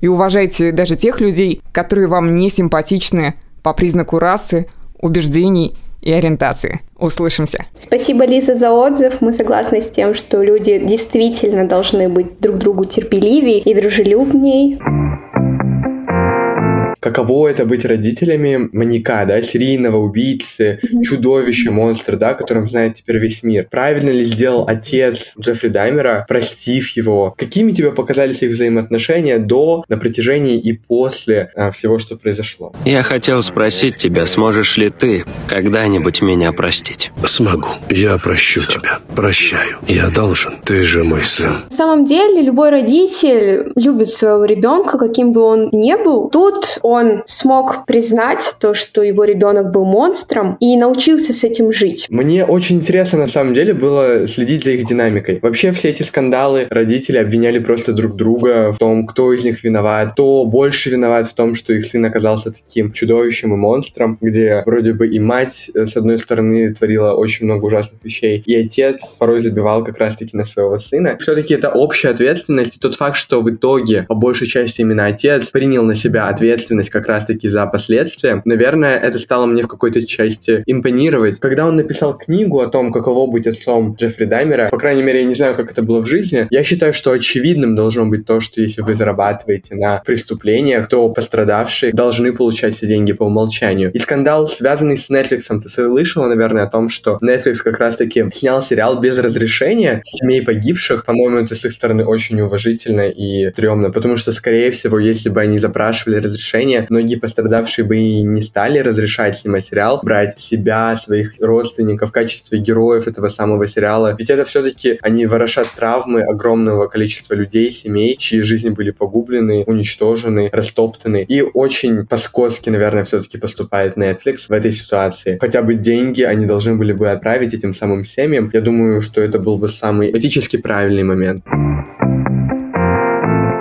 и уважайте даже тех людей, которые вам не симпатичны по признаку расы, убеждений и ориентации. Услышимся. Спасибо, Лиза, за отзыв. Мы согласны с тем, что люди действительно должны быть друг другу терпеливее и дружелюбней каково это быть родителями маньяка, да, серийного убийцы, mm-hmm. чудовища, монстра, да, которым знает теперь весь мир. Правильно ли сделал отец Джеффри Даймера, простив его? Какими тебе показались их взаимоотношения до, на протяжении и после а, всего, что произошло? Я хотел спросить тебя, сможешь ли ты когда-нибудь меня простить? Смогу. Я прощу тебя. Прощаю. Я должен. Ты же мой сын. На самом деле, любой родитель любит своего ребенка, каким бы он ни был. Тут он он смог признать то, что его ребенок был монстром и научился с этим жить. Мне очень интересно на самом деле было следить за их динамикой. Вообще все эти скандалы родители обвиняли просто друг друга в том, кто из них виноват, кто больше виноват в том, что их сын оказался таким чудовищем и монстром, где вроде бы и мать э, с одной стороны творила очень много ужасных вещей, и отец порой забивал как раз-таки на своего сына. Все-таки это общая ответственность, и тот факт, что в итоге по большей части именно отец принял на себя ответственность как раз-таки за последствия, наверное, это стало мне в какой-то части импонировать. Когда он написал книгу о том, каково быть отцом Джеффри Даймера, по крайней мере, я не знаю, как это было в жизни, я считаю, что очевидным должно быть то, что если вы зарабатываете на преступлениях, то пострадавшие должны получать все деньги по умолчанию. И скандал, связанный с Netflix, ты слышала, наверное, о том, что Netflix как раз-таки снял сериал без разрешения семей погибших. По-моему, это с их стороны очень уважительно и стрёмно, потому что, скорее всего, если бы они запрашивали разрешение, многие пострадавшие бы и не стали разрешать снимать сериал, брать себя, своих родственников в качестве героев этого самого сериала. Ведь это все-таки они ворошат травмы огромного количества людей, семей, чьи жизни были погублены, уничтожены, растоптаны. И очень по-скотски, наверное, все-таки поступает Netflix в этой ситуации. Хотя бы деньги они должны были бы отправить этим самым семьям. Я думаю, что это был бы самый этически правильный момент.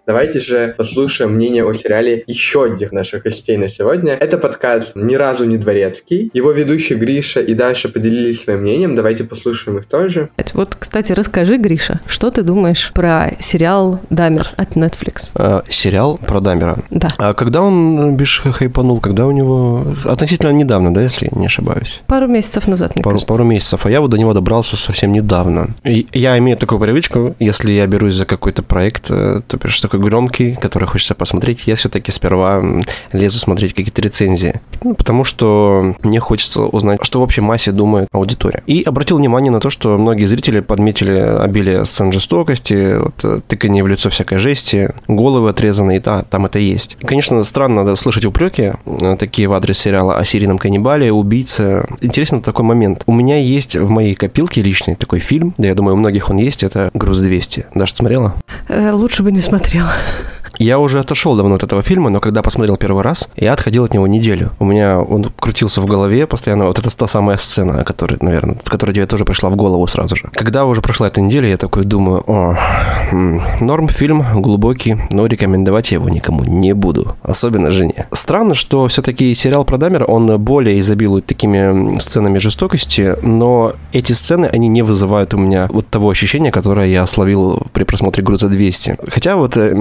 Давайте же послушаем мнение о сериале еще одних наших гостей на сегодня. Это подкаст «Ни разу не дворецкий». Его ведущий Гриша и Даша поделились своим мнением. Давайте послушаем их тоже. Вот, кстати, расскажи, Гриша, что ты думаешь про сериал «Дамер» от Netflix? А, сериал про Дамера? Да. А когда он, бишь, хайпанул? Когда у него... Относительно недавно, да, если не ошибаюсь? Пару месяцев назад, мне пару, кажется. Пару месяцев. А я вот до него добрался совсем недавно. И я имею такую привычку, если я берусь за какой-то проект, э, то бишь такой громкий, который хочется посмотреть, я все-таки сперва лезу смотреть какие-то рецензии. Ну, потому что мне хочется узнать, что в общей массе думает аудитория. И обратил внимание на то, что многие зрители подметили обилие сцен жестокости, вот, э, тыканье в лицо всякой жести, головы отрезанные, да, там это есть. И, конечно, странно да, слышать упреки э, такие в адрес сериала о серийном каннибале, убийце. Интересно такой момент. У меня есть в моей копилке личный такой фильм, да, я думаю, у многих он есть, это «Груз-200». Даша смотрела? Э, лучше бы не смотрела. know. Я уже отошел давно от этого фильма, но когда посмотрел первый раз, я отходил от него неделю. У меня он крутился в голове постоянно. Вот это та самая сцена, которая, наверное, которая тебе тоже пришла в голову сразу же. Когда уже прошла эта неделя, я такой думаю, о, норм фильм, глубокий, но рекомендовать я его никому не буду. Особенно жене. Странно, что все-таки сериал про Дамера, он более изобилует такими сценами жестокости, но эти сцены, они не вызывают у меня вот того ощущения, которое я словил при просмотре «Груза 200». Хотя вот э,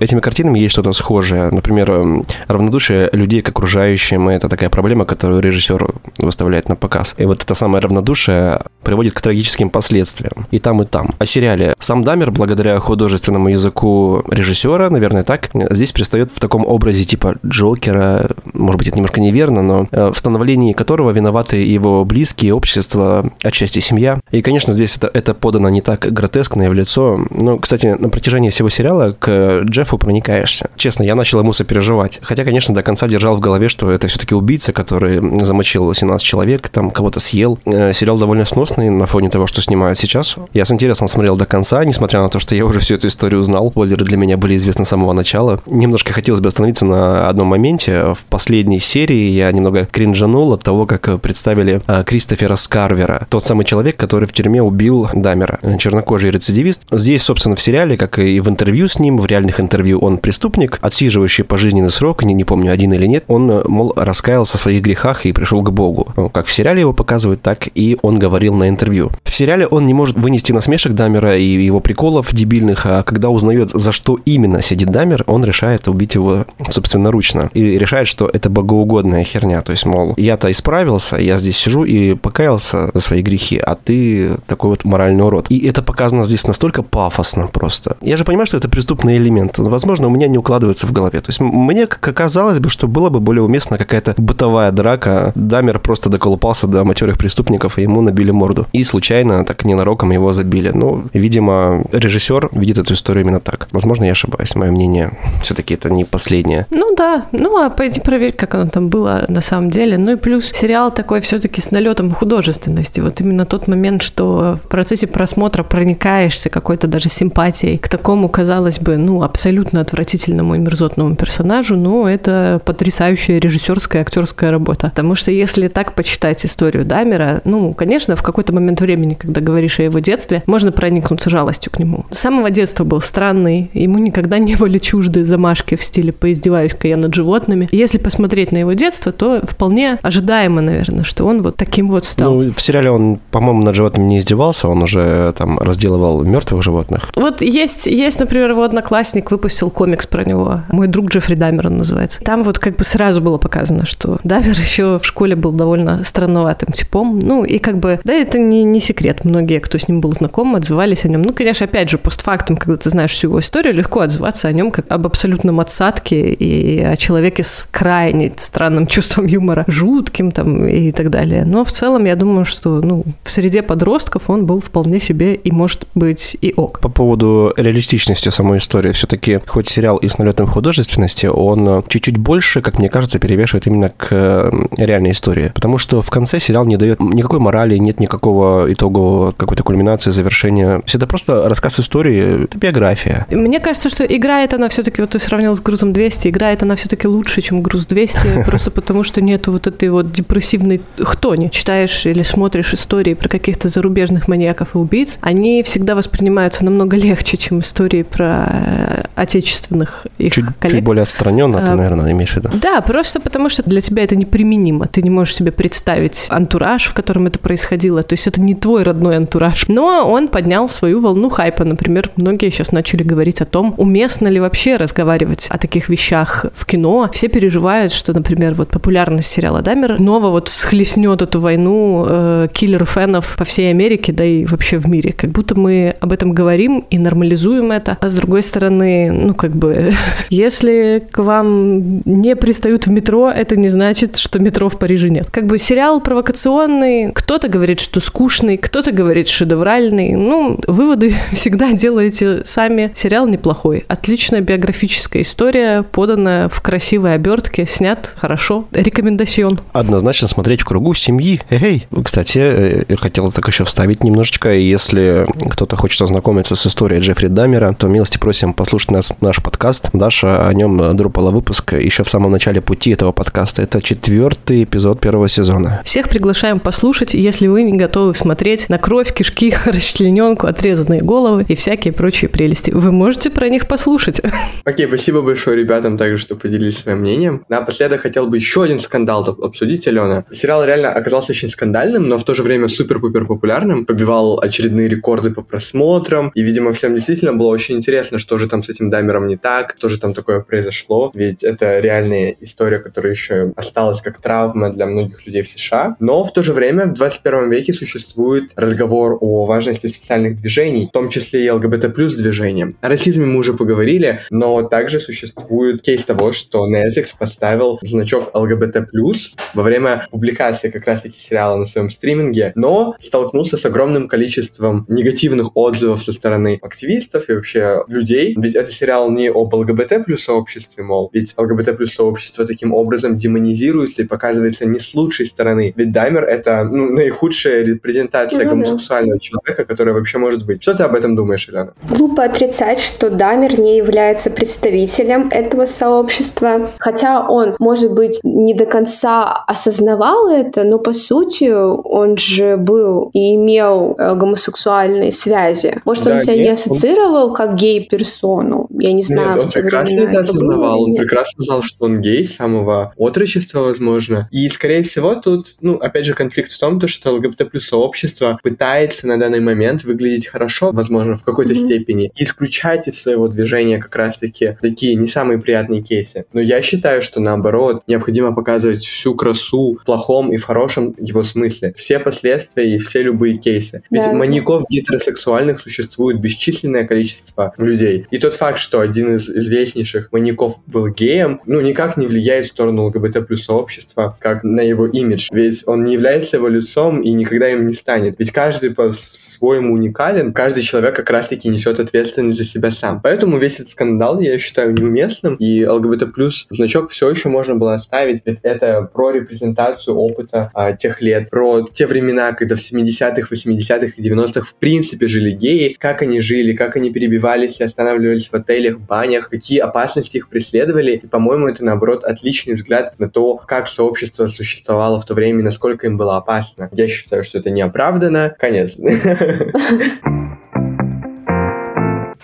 этими картинами есть что-то схожее. Например, эм, равнодушие людей к окружающим. Это такая проблема, которую режиссер выставляет на показ. И вот это самое равнодушие приводит к трагическим последствиям. И там, и там. О сериале. Сам Дамер, благодаря художественному языку режиссера, наверное, так, здесь предстает в таком образе типа Джокера. Может быть, это немножко неверно, но э, в становлении которого виноваты его близкие, общество, отчасти семья. И, конечно, здесь это, это подано не так гротескно и в лицо. Но, кстати, на протяжении всего сериала к Джеффу проникаешься. Честно, я начал ему сопереживать. Хотя, конечно, до конца держал в голове, что это все-таки убийца, который замочил 17 человек, там кого-то съел. Э, сериал довольно сносный на фоне того, что снимают сейчас. Я с интересом смотрел до конца, несмотря на то, что я уже всю эту историю узнал. Спойлеры для меня были известны с самого начала. Немножко хотелось бы остановиться на одном моменте. В последней серии я немного кринжанул от того, как представили э, Кристофера Скарвера. Тот самый человек, который в тюрьме убил Дамера. Чернокожий рецидивист. Здесь, собственно, в сериале, как и в интервью с ним, в реальных интервью, он преступник, отсиживающий пожизненный срок, не, не помню, один или нет, он, мол, раскаялся в своих грехах и пришел к Богу. Ну, как в сериале его показывают, так и он говорил на интервью. В сериале он не может вынести насмешек Дамера и его приколов дебильных, а когда узнает, за что именно сидит Дамер, он решает убить его собственноручно. И решает, что это богоугодная херня. То есть, мол, я-то исправился, я здесь сижу и покаялся за свои грехи, а ты такой вот моральный урод. И это показано здесь настолько пафосно просто. Я же понимаю, что это преступный элемент. Возможно, у меня не укладывается в голове. То есть мне казалось бы, что было бы более уместно какая-то бытовая драка. Дамер просто доколупался до матерых преступников, и ему набили морду. И случайно, так ненароком его забили. Ну, видимо, режиссер видит эту историю именно так. Возможно, я ошибаюсь. Мое мнение все-таки это не последнее. Ну да, ну а пойди проверь, как оно там было на самом деле. Ну и плюс сериал такой все-таки с налетом художественности. Вот именно тот момент, что в процессе просмотра проникаешься какой-то даже симпатией к такому, казалось бы, ну, абсолютно абсолютно отвратительному и мерзотному персонажу, но это потрясающая режиссерская актерская работа. Потому что если так почитать историю Дамера, ну, конечно, в какой-то момент времени, когда говоришь о его детстве, можно проникнуться жалостью к нему. С самого детства был странный, ему никогда не были чужды замашки в стиле «поиздеваюсь-ка я над животными». Если посмотреть на его детство, то вполне ожидаемо, наверное, что он вот таким вот стал. Ну, в сериале он, по-моему, над животными не издевался, он уже там разделывал мертвых животных. Вот есть, есть, например, его одноклассник выпустил комикс про него. Мой друг Джеффри Дамер он называется. Там вот как бы сразу было показано, что Дамер еще в школе был довольно странноватым типом. Ну, и как бы, да, это не, не секрет. Многие, кто с ним был знаком, отзывались о нем. Ну, конечно, опять же, постфактум, когда ты знаешь всю его историю, легко отзываться о нем как об абсолютном отсадке и о человеке с крайне странным чувством юмора, жутким там и так далее. Но в целом я думаю, что ну, в среде подростков он был вполне себе и может быть и ок. По поводу реалистичности самой истории, все-таки хоть сериал и с налетом художественности, он э, чуть-чуть больше, как мне кажется, перевешивает именно к э, реальной истории. Потому что в конце сериал не дает никакой морали, нет никакого итогового какой-то культминации, завершения. Все это просто рассказ истории, это биография. Мне кажется, что играет она все-таки, вот ты сравнил с грузом 200, играет она все-таки лучше, чем груз 200, просто потому что нету вот этой вот депрессивной хтони. Читаешь или смотришь истории про каких-то зарубежных маньяков и убийц, они всегда воспринимаются намного легче, чем истории про э, отечественных их чуть, коллег. Чуть более отстраненно, ты, а, наверное, имеешь в виду. Да, просто потому что для тебя это неприменимо. Ты не можешь себе представить антураж, в котором это происходило. То есть это не твой родной антураж. Но он поднял свою волну хайпа. Например, многие сейчас начали говорить о том, уместно ли вообще разговаривать о таких вещах в кино. Все переживают, что, например, вот популярность сериала Дамер снова вот всхлестнет эту войну э, киллер-фенов по всей Америке, да и вообще в мире. Как будто мы об этом говорим и нормализуем это. А с другой стороны, ну как бы, если к вам не пристают в метро, это не значит, что метро в Париже нет. Как бы сериал провокационный, кто-то говорит, что скучный, кто-то говорит шедевральный. Ну, выводы всегда делаете сами. Сериал неплохой. Отличная биографическая история, поданная в красивой обертке, снят хорошо. Рекомендацион. Однозначно смотреть в кругу семьи. Эй, кстати, э, я хотел так еще вставить немножечко. Если кто-то хочет ознакомиться с историей Джеффри Даммера, то милости просим послушать нас, наш подкаст. Даша о нем дропала выпуск еще в самом начале пути этого подкаста. Это четвертый эпизод первого сезона. Всех приглашаем послушать, если вы не готовы смотреть на кровь, кишки, расчлененку, отрезанные головы и всякие прочие прелести. Вы можете про них послушать. Окей, спасибо большое ребятам также, что поделились своим мнением. Напоследок хотел бы еще один скандал обсудить, Алена. Сериал реально оказался очень скандальным, но в то же время супер-пупер популярным. Побивал очередные рекорды по просмотрам. И, видимо, всем действительно было очень интересно, что же там с этим Дамером не так, что же там такое произошло. Ведь это реальная история, которая еще осталась как травма для многих людей в США. Но в то же время в 21 веке существует разговор о важности социальных движений, в том числе и ЛГБТ плюс движением. О расизме мы уже поговорили, но также существует кейс того, что Netflix поставил значок ЛГБТ плюс во время публикации как раз-таки сериала на своем стриминге, но столкнулся с огромным количеством негативных отзывов со стороны активистов и вообще людей. Ведь это сериал не об ЛГБТ плюс сообществе, мол, ведь ЛГБТ плюс сообщество таким образом демонизируется и показывается не с лучшей стороны. Ведь Даймер — это ну, наихудшая репрезентация ну, гомосексуального да. человека, которая вообще может быть. Что ты об этом думаешь, Елена? Глупо отрицать, что Дамер не является представителем этого сообщества, хотя он, может быть, не до конца осознавал это, но по сути он же был и имел э, гомосексуальные связи. Может, да, он себя нет, не ассоциировал он... как гей-персону? Я не знаю. Нет, он прекрасно это осознавал. Он прекрасно знал, что он гей с самого отрочества, возможно. И, скорее всего, тут, ну, опять же, конфликт в том, то, что ЛГБТ плюс сообщество пытается на данный момент выглядеть хорошо, возможно, в какой-то mm-hmm. степени, и исключать из своего движения как раз-таки такие не самые приятные кейсы. Но я считаю, что наоборот, необходимо показывать всю красу в плохом и в хорошем его смысле. Все последствия и все любые кейсы. Ведь да. маньяков гетеросексуальных существует бесчисленное количество людей. И тот факт, что один из известнейших маньяков был геем, ну, никак не влияет в сторону ЛГБТ плюс сообщества, как на его имидж. Ведь он не является его лицом и никогда им не станет. Ведь каждый по-своему уникален, каждый человек как раз-таки несет ответственность за себя сам. Поэтому весь этот скандал я считаю неуместным, и ЛГБТ плюс значок все еще можно было оставить, ведь это про репрезентацию опыта а, тех лет, про те времена, когда в 70-х, 80-х и 90-х в принципе жили геи, как они жили, как они перебивались и останавливались в отелях, банях, какие опасности их преследовали. И, по-моему, это, наоборот, отличный взгляд на то, как сообщество существовало в то время и насколько им было опасно. Я считаю, что это неоправданно. Конец.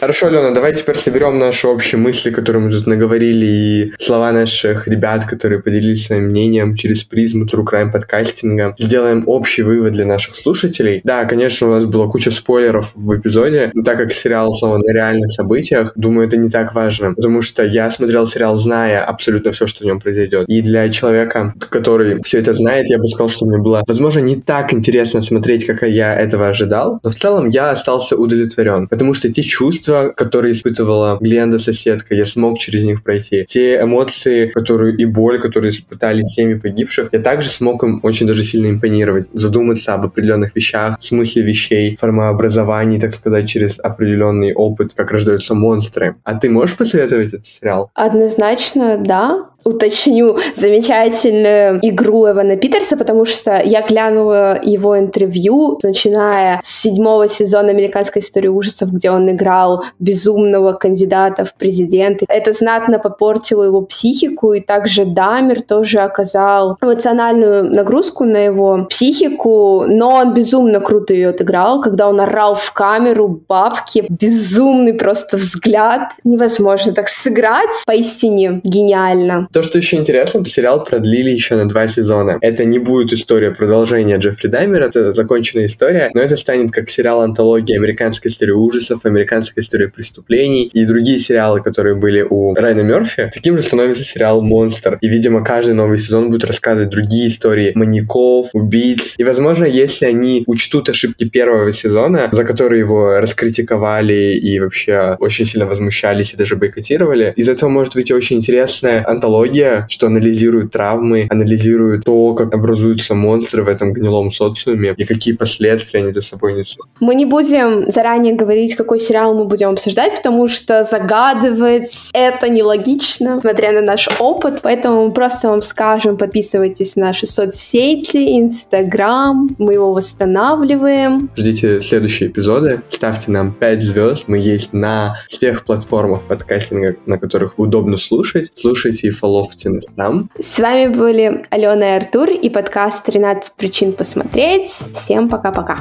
Хорошо, Алена, давай теперь соберем наши общие мысли, которые мы тут наговорили, и слова наших ребят, которые поделились своим мнением через призму True Crime подкастинга. Сделаем общий вывод для наших слушателей. Да, конечно, у нас была куча спойлеров в эпизоде, но так как сериал основан на реальных событиях, думаю, это не так важно, потому что я смотрел сериал, зная абсолютно все, что в нем произойдет. И для человека, который все это знает, я бы сказал, что мне было, возможно, не так интересно смотреть, как я этого ожидал, но в целом я остался удовлетворен, потому что те чувства, чувства, которые испытывала Гленда соседка, я смог через них пройти. Те эмоции, которые и боль, которые испытали семьи погибших, я также смог им очень даже сильно импонировать, задуматься об определенных вещах, смысле вещей, формообразовании, так сказать, через определенный опыт, как рождаются монстры. А ты можешь посоветовать этот сериал? Однозначно, да уточню замечательную игру Эвана Питерса, потому что я глянула его интервью, начиная с седьмого сезона «Американской истории ужасов», где он играл безумного кандидата в президенты. Это знатно попортило его психику, и также Дамер тоже оказал эмоциональную нагрузку на его психику, но он безумно круто ее отыграл, когда он орал в камеру бабки, безумный просто взгляд, невозможно так сыграть, поистине гениально. То, что еще интересно, сериал продлили еще на два сезона. Это не будет история продолжения Джеффри Даймера, это законченная история, но это станет как сериал антология американской истории ужасов, американской истории преступлений и другие сериалы, которые были у Райана Мерфи. Таким же становится сериал «Монстр». И, видимо, каждый новый сезон будет рассказывать другие истории маньяков, убийц. И, возможно, если они учтут ошибки первого сезона, за которые его раскритиковали и вообще очень сильно возмущались и даже бойкотировали, из этого может выйти очень интересная антология психология, что анализирует травмы, анализирует то, как образуются монстры в этом гнилом социуме и какие последствия они за собой несут. Мы не будем заранее говорить, какой сериал мы будем обсуждать, потому что загадывать это нелогично, смотря на наш опыт, поэтому мы просто вам скажем, подписывайтесь на наши соцсети, Инстаграм, мы его восстанавливаем. Ждите следующие эпизоды, ставьте нам 5 звезд, мы есть на всех платформах подкастинга, на которых удобно слушать. Слушайте и фоллоу Лофтин там. С вами были Алена и Артур и подкаст «13 причин посмотреть». Всем пока-пока.